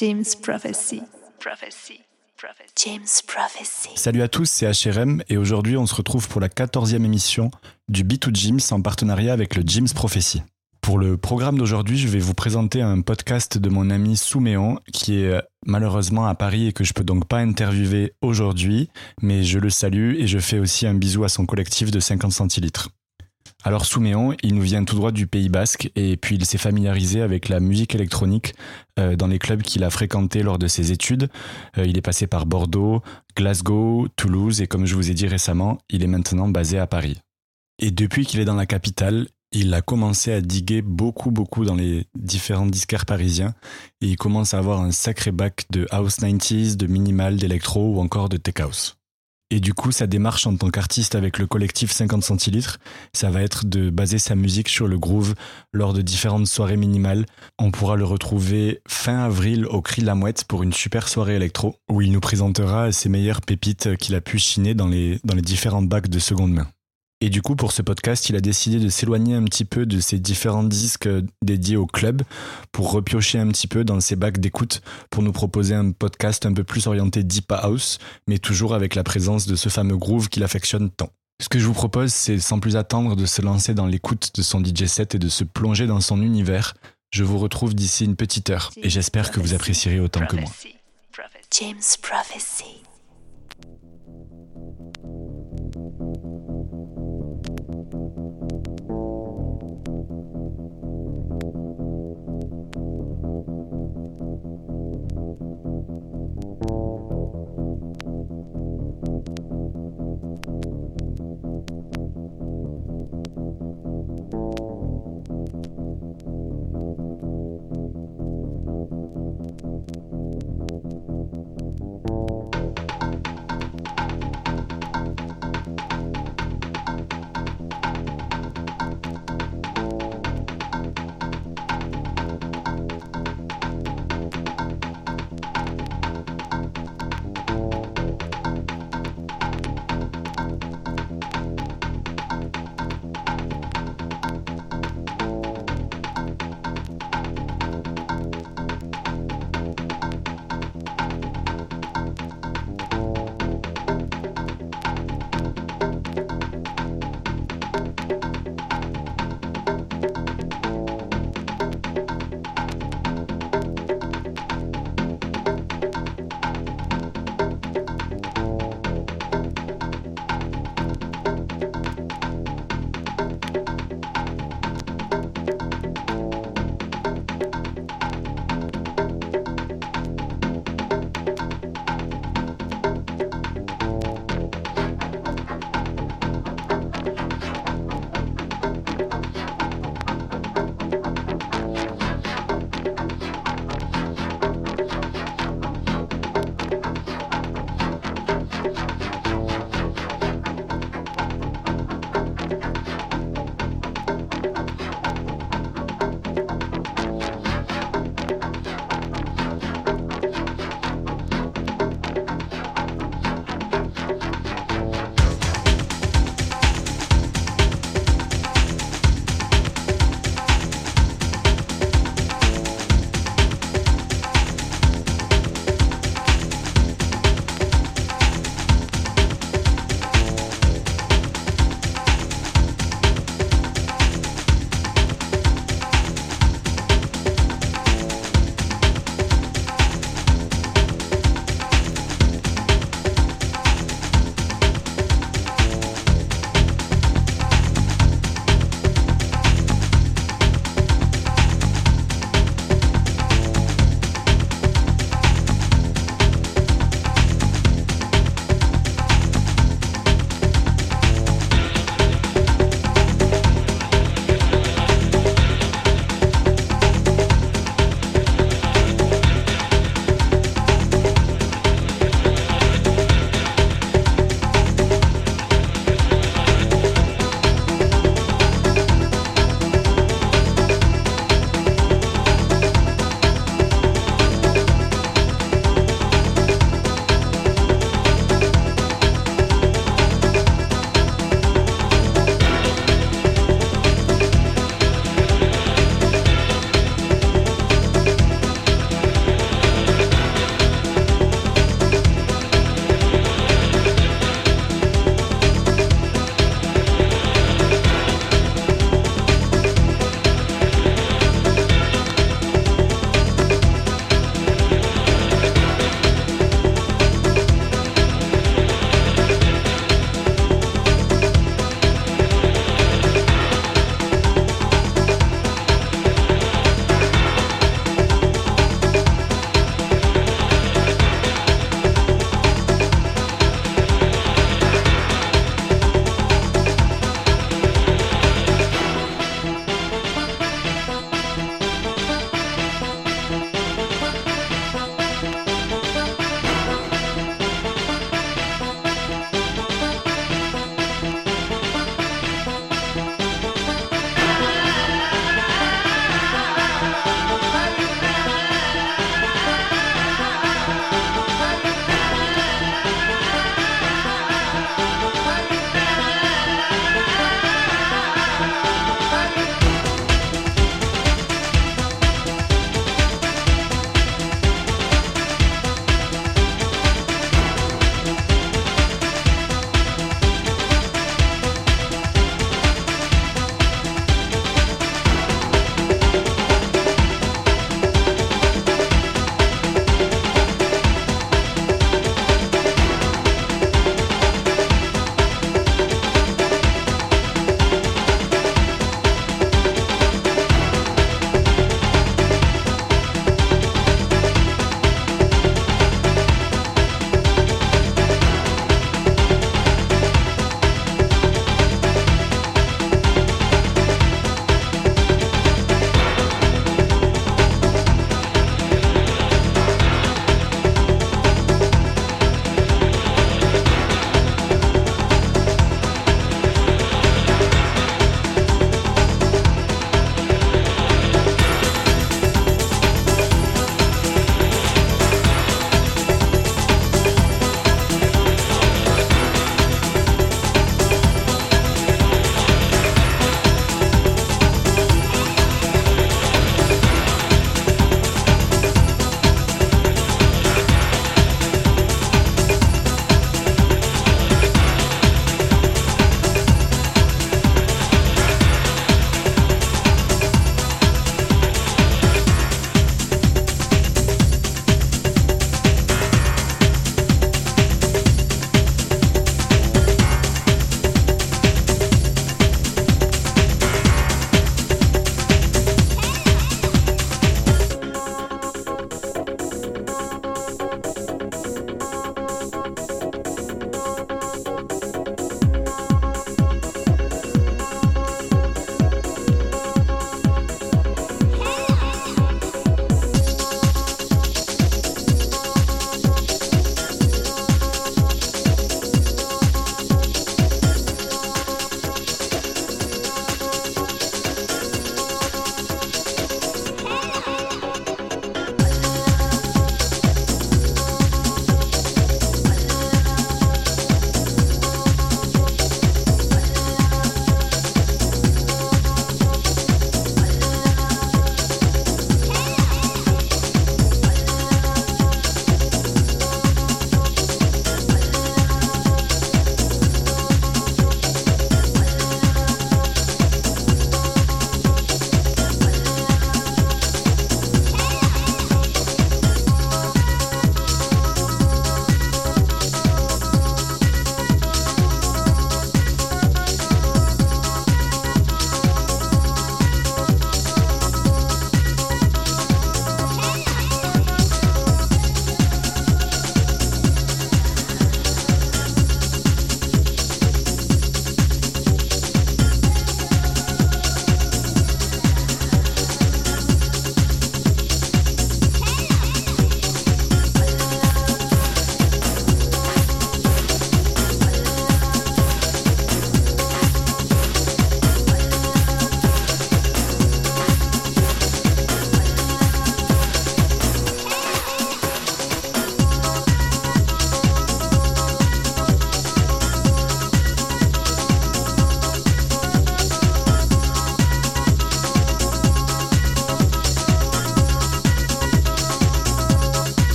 James Prophecy. Prophecy. James Prophecy. Salut à tous, c'est HRM et aujourd'hui on se retrouve pour la 14e émission du B2 James en partenariat avec le James Prophecy. Pour le programme d'aujourd'hui, je vais vous présenter un podcast de mon ami Souméon qui est malheureusement à Paris et que je peux donc pas interviewer aujourd'hui, mais je le salue et je fais aussi un bisou à son collectif de 50 centilitres. Alors Souméon, il nous vient tout droit du Pays Basque et puis il s'est familiarisé avec la musique électronique euh, dans les clubs qu'il a fréquentés lors de ses études. Euh, il est passé par Bordeaux, Glasgow, Toulouse et comme je vous ai dit récemment, il est maintenant basé à Paris. Et depuis qu'il est dans la capitale, il a commencé à diguer beaucoup beaucoup dans les différents disquaires parisiens et il commence à avoir un sacré bac de house 90s, de minimal, d'électro ou encore de tech house. Et du coup, sa démarche en tant qu'artiste avec le collectif 50 centilitres, ça va être de baser sa musique sur le groove lors de différentes soirées minimales. On pourra le retrouver fin avril au Cri de la Mouette pour une super soirée électro, où il nous présentera ses meilleures pépites qu'il a pu chiner dans les, dans les différents bacs de seconde main. Et du coup, pour ce podcast, il a décidé de s'éloigner un petit peu de ses différents disques dédiés au club pour repiocher un petit peu dans ses bacs d'écoute pour nous proposer un podcast un peu plus orienté deep house, mais toujours avec la présence de ce fameux groove qu'il affectionne tant. Ce que je vous propose, c'est sans plus attendre de se lancer dans l'écoute de son DJ set et de se plonger dans son univers. Je vous retrouve d'ici une petite heure et j'espère que vous apprécierez autant que moi. James Prophecy.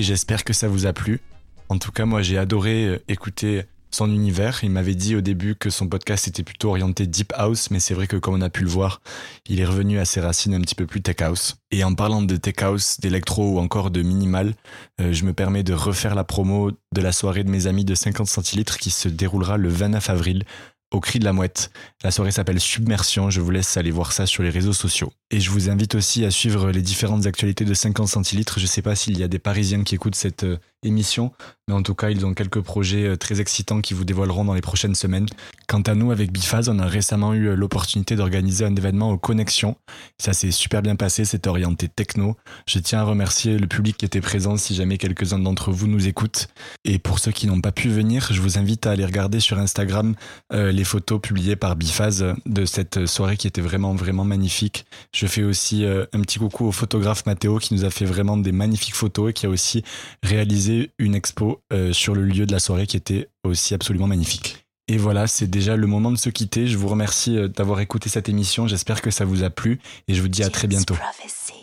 J'espère que ça vous a plu. En tout cas, moi j'ai adoré euh, écouter son univers. Il m'avait dit au début que son podcast était plutôt orienté deep house, mais c'est vrai que comme on a pu le voir, il est revenu à ses racines un petit peu plus tech house. Et en parlant de tech house, d'électro ou encore de minimal, euh, je me permets de refaire la promo de la soirée de mes amis de 50 centilitres qui se déroulera le 29 avril au Cri de la Mouette. La soirée s'appelle Submersion, je vous laisse aller voir ça sur les réseaux sociaux. Et je vous invite aussi à suivre les différentes actualités de 50 centilitres. Je sais pas s'il y a des Parisiens qui écoutent cette euh, émission, mais en tout cas, ils ont quelques projets euh, très excitants qui vous dévoileront dans les prochaines semaines. Quant à nous, avec Bifaz, on a récemment eu euh, l'opportunité d'organiser un événement aux Connexions. Ça s'est super bien passé, c'était orienté techno. Je tiens à remercier le public qui était présent si jamais quelques-uns d'entre vous nous écoutent. Et pour ceux qui n'ont pas pu venir, je vous invite à aller regarder sur Instagram euh, les photos publiées par euh, de cette soirée qui était vraiment, vraiment magnifique. Je fais aussi un petit coucou au photographe Mathéo qui nous a fait vraiment des magnifiques photos et qui a aussi réalisé une expo euh, sur le lieu de la soirée qui était aussi absolument magnifique. Et voilà, c'est déjà le moment de se quitter. Je vous remercie euh, d'avoir écouté cette émission. J'espère que ça vous a plu et je vous dis à très bientôt. Prophecy.